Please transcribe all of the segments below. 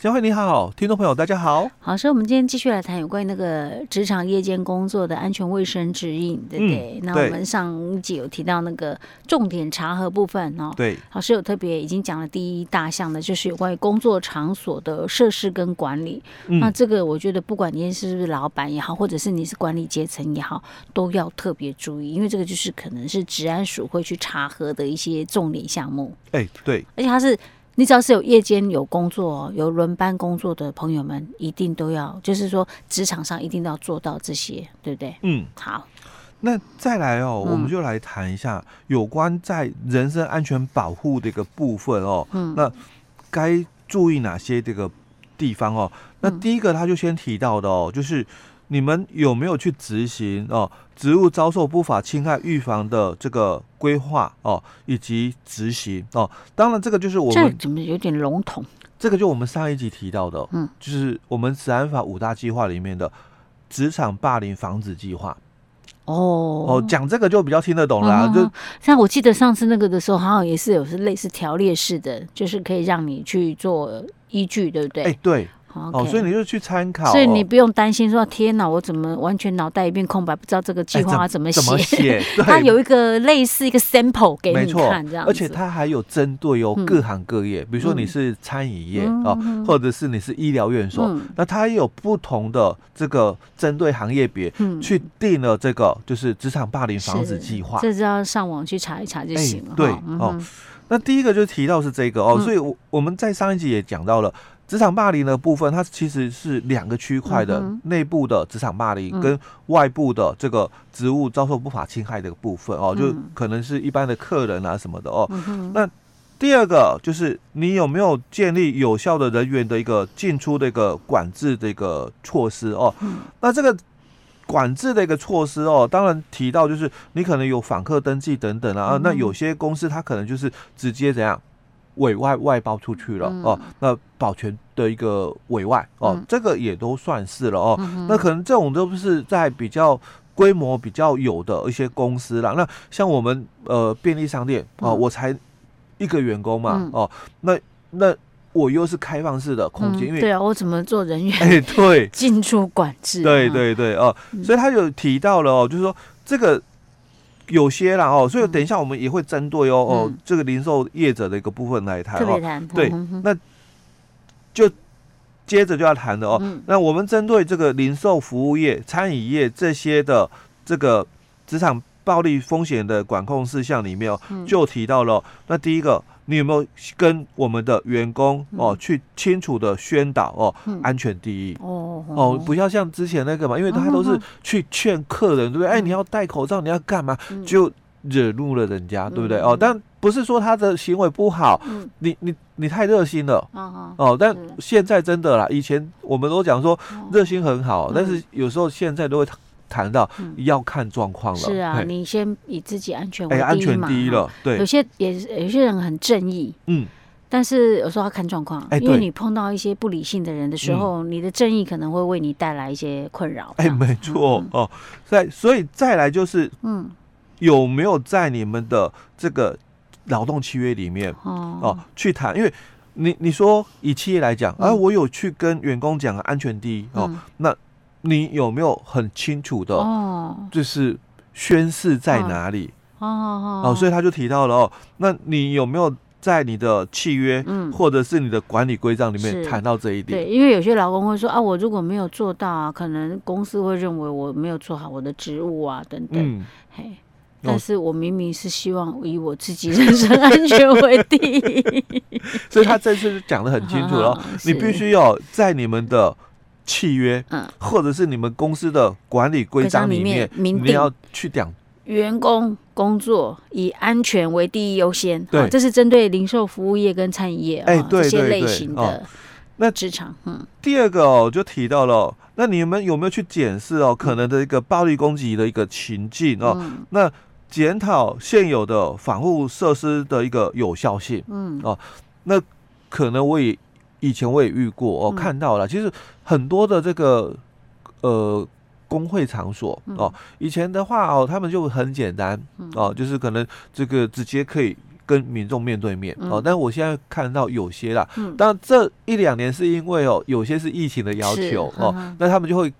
佳慧你好，听众朋友大家好。好，所以我们今天继续来谈有关于那个职场夜间工作的安全卫生指引，对不对？嗯、那我们上一集有提到那个重点查核部分哦。对，老师有特别已经讲了第一大项的，就是有关于工作场所的设施跟管理。嗯、那这个我觉得，不管你是不是老板也好，或者是你是管理阶层也好，都要特别注意，因为这个就是可能是治安署会去查核的一些重点项目。哎，对，而且它是。你只要是有夜间有工作、有轮班工作的朋友们，一定都要，就是说职场上一定都要做到这些，对不对？嗯，好。那再来哦，嗯、我们就来谈一下有关在人身安全保护的一个部分哦。嗯。那该注意哪些这个地方哦？那第一个他就先提到的哦，就是。你们有没有去执行哦？职务遭受不法侵害预防的这个规划哦，以及执行哦？当然，这个就是我们这怎么有点笼统？这个就我们上一集提到的，嗯，就是我们职安法五大计划里面的职场霸凌防止计划。哦哦，讲这个就比较听得懂啦，啊，嗯、就像我记得上次那个的时候，好像也是有是类似条列式的，就是可以让你去做依据，对不对？哎，对。哦，所以你就去参考，所以你不用担心说天哪，我怎么完全脑袋一片空白，不知道这个计划 要怎么写？怎么写？它有一个类似一个 sample 给你看，这样。而且它还有针对哦各行各业，嗯、比如说你是餐饮业、嗯、哦，或者是你是医疗院所，嗯、那它也有不同的这个针对行业别、嗯、去定了这个就是职场霸凌防止计划。这只要上网去查一查就行了。欸、对、嗯、哦，那第一个就提到是这个哦，嗯、所以我我们在上一集也讲到了。职场霸凌的部分，它其实是两个区块的，内、嗯、部的职场霸凌跟外部的这个职务遭受不法侵害的部分哦，嗯、就可能是一般的客人啊什么的哦。嗯、那第二个就是你有没有建立有效的人员的一个进出的一个管制的一个措施哦？嗯、那这个管制的一个措施哦，当然提到就是你可能有访客登记等等啊，那有些公司它可能就是直接怎样？委外外包出去了哦，那保全的一个委外哦，这个也都算是了哦。那可能这种都是在比较规模比较有的一些公司啦。那像我们呃便利商店哦，我才一个员工嘛哦，那那我又是开放式的空间，因为对啊，我怎么做人员哎对 进出管制？对对对哦，所以他有提到了哦，就是说这个。有些啦哦，所以等一下我们也会针对哦、嗯、哦这个零售业者的一个部分来谈哦。对，那就接着就要谈的哦。嗯、那我们针对这个零售服务业、餐饮业这些的这个职场暴力风险的管控事项里面哦，嗯、就提到了。那第一个。你有没有跟我们的员工哦去清楚的宣导哦，安全第一。哦哦，不要像之前那个嘛，因为他都是去劝客人，对不对？哎，你要戴口罩，你要干嘛？就惹怒了人家，对不对？哦，但不是说他的行为不好，你你你太热心了。哦。但现在真的啦，以前我们都讲说热心很好，但是有时候现在都会。谈到要看状况了，是啊，你先以自己安全为第一嘛。安全第一了，对。有些也有些人很正义，嗯，但是有时候要看状况，因为你碰到一些不理性的人的时候，你的正义可能会为你带来一些困扰。哎，没错哦。再所以再来就是，嗯，有没有在你们的这个劳动契约里面哦去谈？因为你你说以企业来讲，啊，我有去跟员工讲安全第一哦，那。你有没有很清楚的，就是宣誓在哪里？哦哦，所以他就提到了哦，那你有没有在你的契约，嗯，或者是你的管理规章里面谈到这一点？对，因为有些劳工会说啊，我如果没有做到啊，可能公司会认为我没有做好我的职务啊，等等。嗯，嘿，但是我明明是希望以我自己人身安全为第一，所以他这次讲的很清楚了，你必须要在你们的。契约，嗯，或者是你们公司的管理规章里面，你要去讲员工工作以安全为第一优先。对，这是针对零售服务业跟餐饮业哎，这些类型的那职场。嗯，第二个哦，就提到了，那你们有没有去检视哦，可能的一个暴力攻击的一个情境哦？那检讨现有的防护设施的一个有效性。嗯，哦，那可能我也。以前我也遇过哦，看到了。其实很多的这个呃工会场所哦，以前的话哦，他们就很简单哦，就是可能这个直接可以跟民众面对面哦。但我现在看到有些啦，当然这一两年是因为哦，有些是疫情的要求哦，那他们就会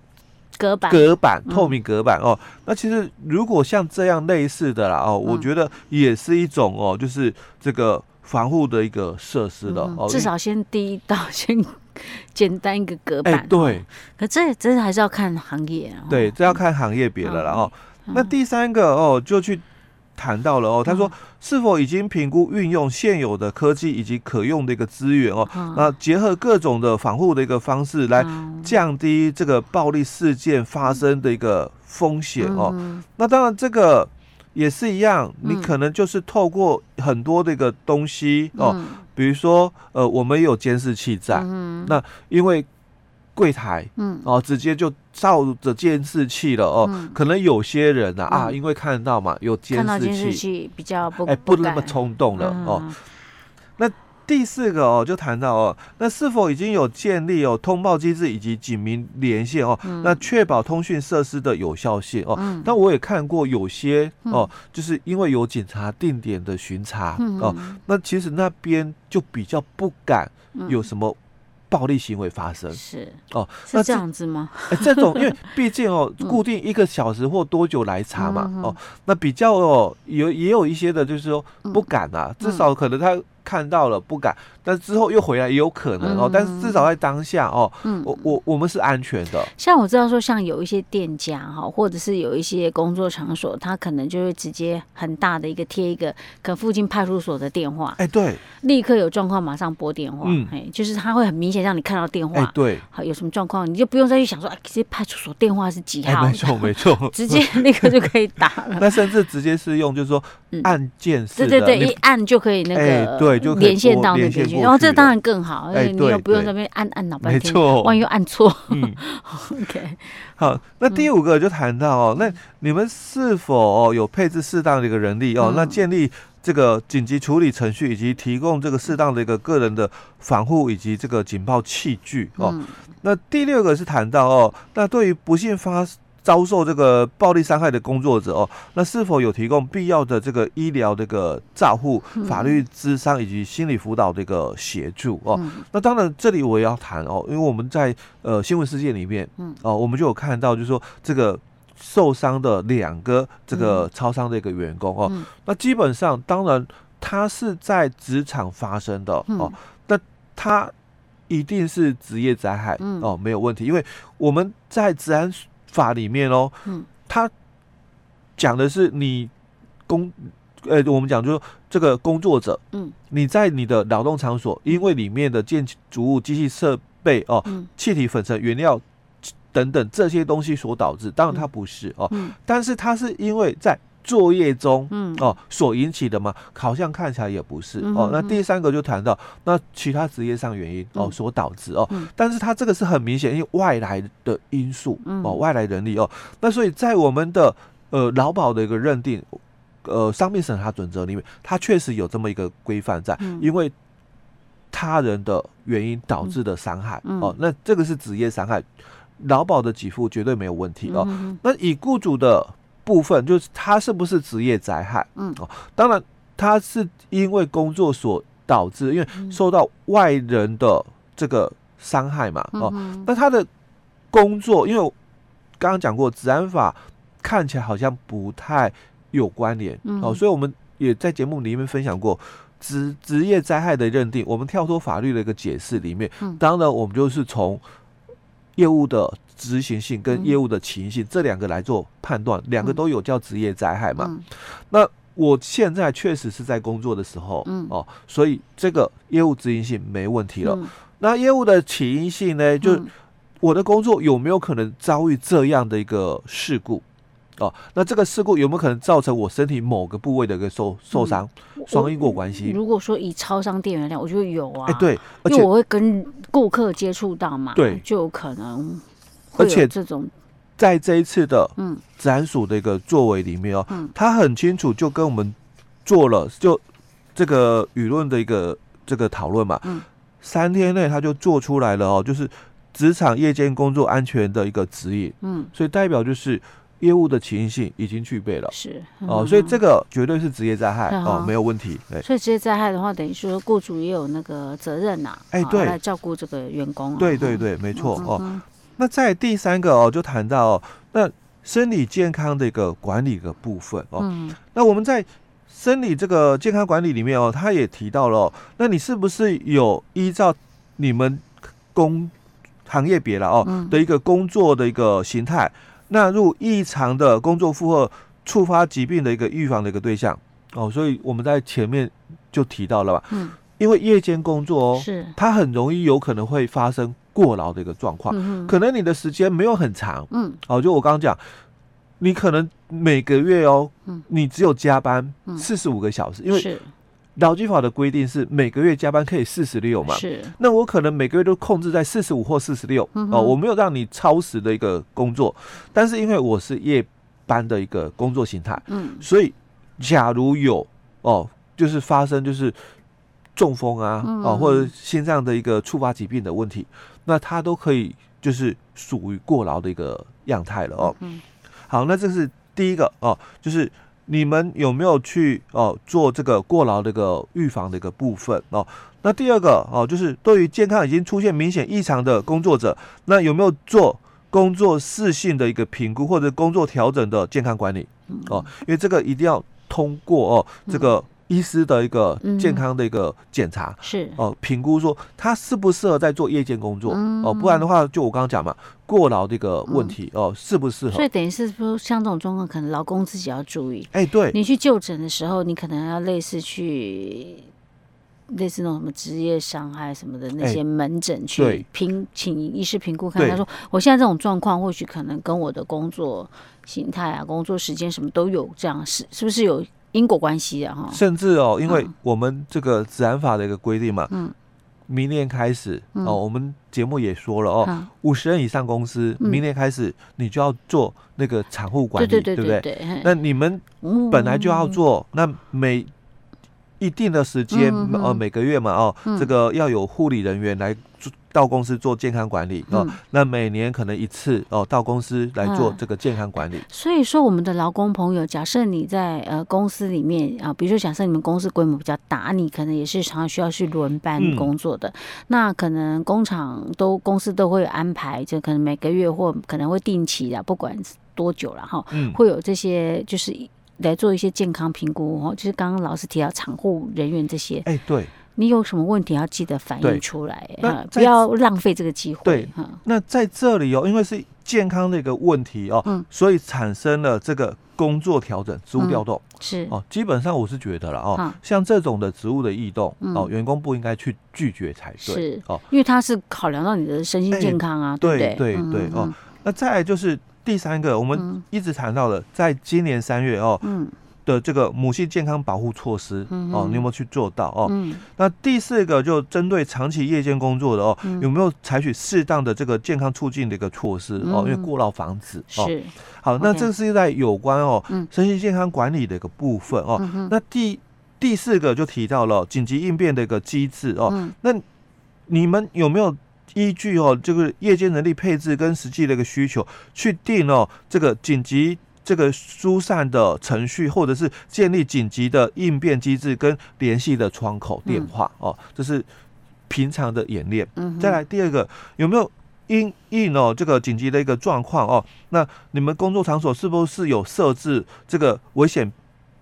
隔板、隔板、透明隔板哦。那其实如果像这样类似的啦哦，我觉得也是一种哦，就是这个防护的一个设施的哦。至少先第一道先。简单一个隔板，欸、对，可这这还是要看行业啊。对，这要看行业别的了哦。那第三个哦，就去谈到了哦，他说是否已经评估运用现有的科技以及可用的一个资源哦，那结合各种的防护的一个方式来降低这个暴力事件发生的一个风险哦。那当然这个。也是一样，你可能就是透过很多的一个东西、嗯、哦，比如说呃，我们有监视器在，嗯、那因为柜台，嗯，哦，直接就照着监视器了哦，嗯、可能有些人啊、嗯、啊，因为看到嘛，有监视器，比较不哎不那么冲动了、嗯、哦，那。第四个哦，就谈到哦，那是否已经有建立哦通报机制以及警民连线哦？嗯、那确保通讯设施的有效性哦。嗯、但我也看过有些哦，嗯、就是因为有警察定点的巡查、嗯、哦，那其实那边就比较不敢有什么暴力行为发生。是哦，那这样子吗？哎，这种因为毕竟哦，固定一个小时或多久来查嘛、嗯、哦，那比较哦有也有一些的就是说不敢啊，至少可能他。看到了不敢，但之后又回来也有可能哦。但是至少在当下哦，嗯，我我我们是安全的。像我知道说，像有一些店家哈，或者是有一些工作场所，他可能就会直接很大的一个贴一个，可附近派出所的电话。哎，对，立刻有状况马上拨电话。嗯，哎，就是他会很明显让你看到电话。哎，对，好，有什么状况你就不用再去想说，哎，这派出所电话是几号？没错，没错，直接立刻就可以打了。那甚至直接是用，就是说按键式的，对对对，一按就可以那个对。就连线到那边去，然后这当然更好，因为你又不用在那边按按脑半天，万一又按错。嗯，OK。好，那第五个就谈到哦，那你们是否哦有配置适当的一个人力哦？那建立这个紧急处理程序，以及提供这个适当的一个个人的防护以及这个警报器具哦。那第六个是谈到哦，那对于不幸发生。遭受这个暴力伤害的工作者哦，那是否有提供必要的这个医疗这个照护、法律咨商以及心理辅导的一个协助哦？那当然，这里我也要谈哦，因为我们在呃新闻事件里面，嗯。哦，我们就有看到，就是说这个受伤的两个这个超商的一个员工哦，那基本上当然他是在职场发生的哦，那他一定是职业灾害哦，没有问题，因为我们在治安。法里面哦，嗯，他讲的是你工，呃，我们讲就是这个工作者，嗯，你在你的劳动场所，因为里面的建筑物、机器设备哦，气体、粉尘、原料等等这些东西所导致，当然它不是哦，但是它是因为在。作业中，嗯哦，所引起的嘛，好像看起来也不是哦。那第三个就谈到那其他职业上原因哦所导致哦，但是他这个是很明显，因为外来的因素哦，外来人力哦。那所以在我们的呃劳保的一个认定，呃，伤病审查准则里面，它确实有这么一个规范在，因为他人的原因导致的伤害哦，那这个是职业伤害，劳保的给付绝对没有问题哦。那以雇主的。部分就是他是不是职业灾害？嗯哦，当然他是因为工作所导致，因为受到外人的这个伤害嘛。哦，那他的工作，因为刚刚讲过，治安法看起来好像不太有关联哦，所以我们也在节目里面分享过职职业灾害的认定。我们跳脱法律的一个解释里面，当然我们就是从业务的。执行性跟业务的起因性、嗯、这两个来做判断，两个都有叫职业灾害嘛？嗯、那我现在确实是在工作的时候，嗯、哦，所以这个业务执行性没问题了。嗯、那业务的起因性呢？就我的工作有没有可能遭遇这样的一个事故？哦，那这个事故有没有可能造成我身体某个部位的一个受受伤？双、嗯、因果关系。如果说以超商店员量，我觉得有啊。哎、欸，对，而且我会跟顾客接触到嘛，对，就有可能。而且这种，在这一次的嗯，治安署的一个作为里面哦，嗯，他很清楚就跟我们做了就这个舆论的一个这个讨论嘛，嗯，三天内他就做出来了哦，就是职场夜间工作安全的一个指引，嗯，所以代表就是业务的起因性已经具备了，是哦，所以这个绝对是职业灾害哦，没有问题。所以职业灾害的话，等于说雇主也有那个责任呐，哎，对，来照顾这个员工。对对对，没错哦。那在第三个哦，就谈到哦，那生理健康的一个管理的部分哦，那我们在生理这个健康管理里面哦，他也提到了，那你是不是有依照你们工行业别了哦的一个工作的一个形态？纳入异常的工作负荷触发疾病的一个预防的一个对象。哦，所以我们在前面就提到了吧，嗯，因为夜间工作哦，是。它很容易有可能会发生过劳的一个状况，嗯，可能你的时间没有很长，嗯，哦，就我刚刚讲，你可能每个月哦，你只有加班四十五个小时，因为劳基法的规定是每个月加班可以四十六嘛，是。那我可能每个月都控制在四十五或四十六哦，我没有让你超时的一个工作，但是因为我是夜班的一个工作形态，嗯，所以假如有哦，就是发生就是中风啊，哦，或者心脏的一个触发疾病的问题，那它都可以就是属于过劳的一个样态了哦。嗯，好，那这是第一个哦，就是。你们有没有去哦做这个过劳的一个预防的一个部分哦？那第二个哦，就是对于健康已经出现明显异常的工作者，那有没有做工作适性的一个评估或者工作调整的健康管理哦？因为这个一定要通过哦这个。医师的一个健康的一个检查、嗯、是哦，评估说他适不适合在做夜间工作、嗯、哦，不然的话，就我刚刚讲嘛，过劳这个问题、嗯、哦，适不适合？所以等于是说，像这种状况，可能劳工自己要注意。哎，对，你去就诊的时候，你可能要类似去类似那种什么职业伤害什么的那些门诊去评，请医师评估看，他说我现在这种状况，或许可能跟我的工作形态啊、工作时间什么都有这样，是是不是有？因果关系的哈，甚至哦，因为我们这个职安法的一个规定嘛，嗯，明年开始哦，我们节目也说了哦，五十人以上公司，明年开始你就要做那个产后管理，对对对，那你们本来就要做，那每一定的时间呃，每个月嘛哦，这个要有护理人员来做。到公司做健康管理哦，嗯、那每年可能一次哦，到公司来做这个健康管理。嗯、所以说，我们的劳工朋友，假设你在呃公司里面啊，比如说假设你们公司规模比较大，你可能也是常常需要去轮班工作的。嗯、那可能工厂都公司都会安排，就可能每个月或可能会定期的，不管多久了哈，嗯、会有这些就是来做一些健康评估哦。就是刚刚老师提到产护人员这些，哎，对。你有什么问题要记得反映出来，那不要浪费这个机会。对，那在这里哦，因为是健康的一个问题哦，嗯，所以产生了这个工作调整、职务调动。是。哦。基本上我是觉得了哦，像这种的职务的异动哦，员工不应该去拒绝才对，是哦，因为他是考量到你的身心健康啊，对对？对对哦。那再来就是第三个，我们一直谈到的，在今年三月哦，嗯。的这个母性健康保护措施哦，你有没有去做到哦？嗯、那第四个就针对长期夜间工作的哦，嗯、有没有采取适当的这个健康促进的一个措施、嗯、哦？因为过劳防止哦。是好，那这是在有关哦，身心健康管理的一个部分哦。嗯、那第第四个就提到了紧急应变的一个机制哦。嗯、那你们有没有依据哦这个夜间人力配置跟实际的一个需求去定哦这个紧急？这个疏散的程序，或者是建立紧急的应变机制跟联系的窗口电话、嗯、哦，这是平常的演练。嗯、再来第二个，有没有因应哦这个紧急的一个状况哦？那你们工作场所是不是有设置这个危险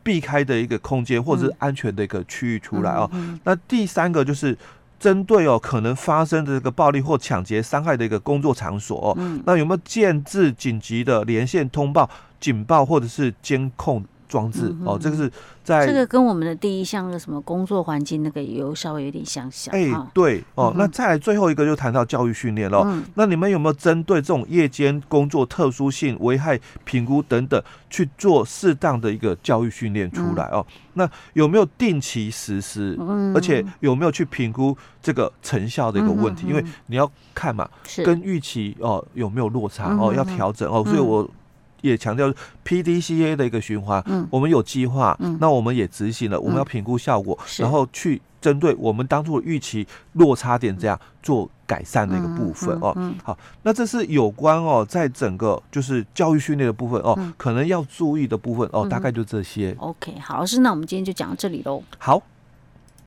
避开的一个空间，或者是安全的一个区域出来哦？那第三个就是。针对哦可能发生的这个暴力或抢劫伤害的一个工作场所，嗯，那有没有建置紧急的连线通报、警报或者是监控装置？嗯、哦，这个是在。这个跟我们的第一项的什么工作环境那个也有稍微有点相像。哎，对哦，那再来最后一个就谈到教育训练了。嗯，那你们有没有针对这种夜间工作特殊性、危害评估等等去做适当的一个教育训练出来哦？那有没有定期实施？嗯，而且有没有去评估这个成效的一个问题？因为你要看嘛，跟预期哦有没有落差哦，要调整哦。所以我。也强调 PDCA 的一个循环，嗯，我们有计划，嗯，那我们也执行了，我们要评估效果，然后去针对我们当初的预期落差点这样做改善的一个部分哦。好，那这是有关哦，在整个就是教育训练的部分哦，可能要注意的部分哦，大概就这些。OK，好，老师，那我们今天就讲到这里喽。好。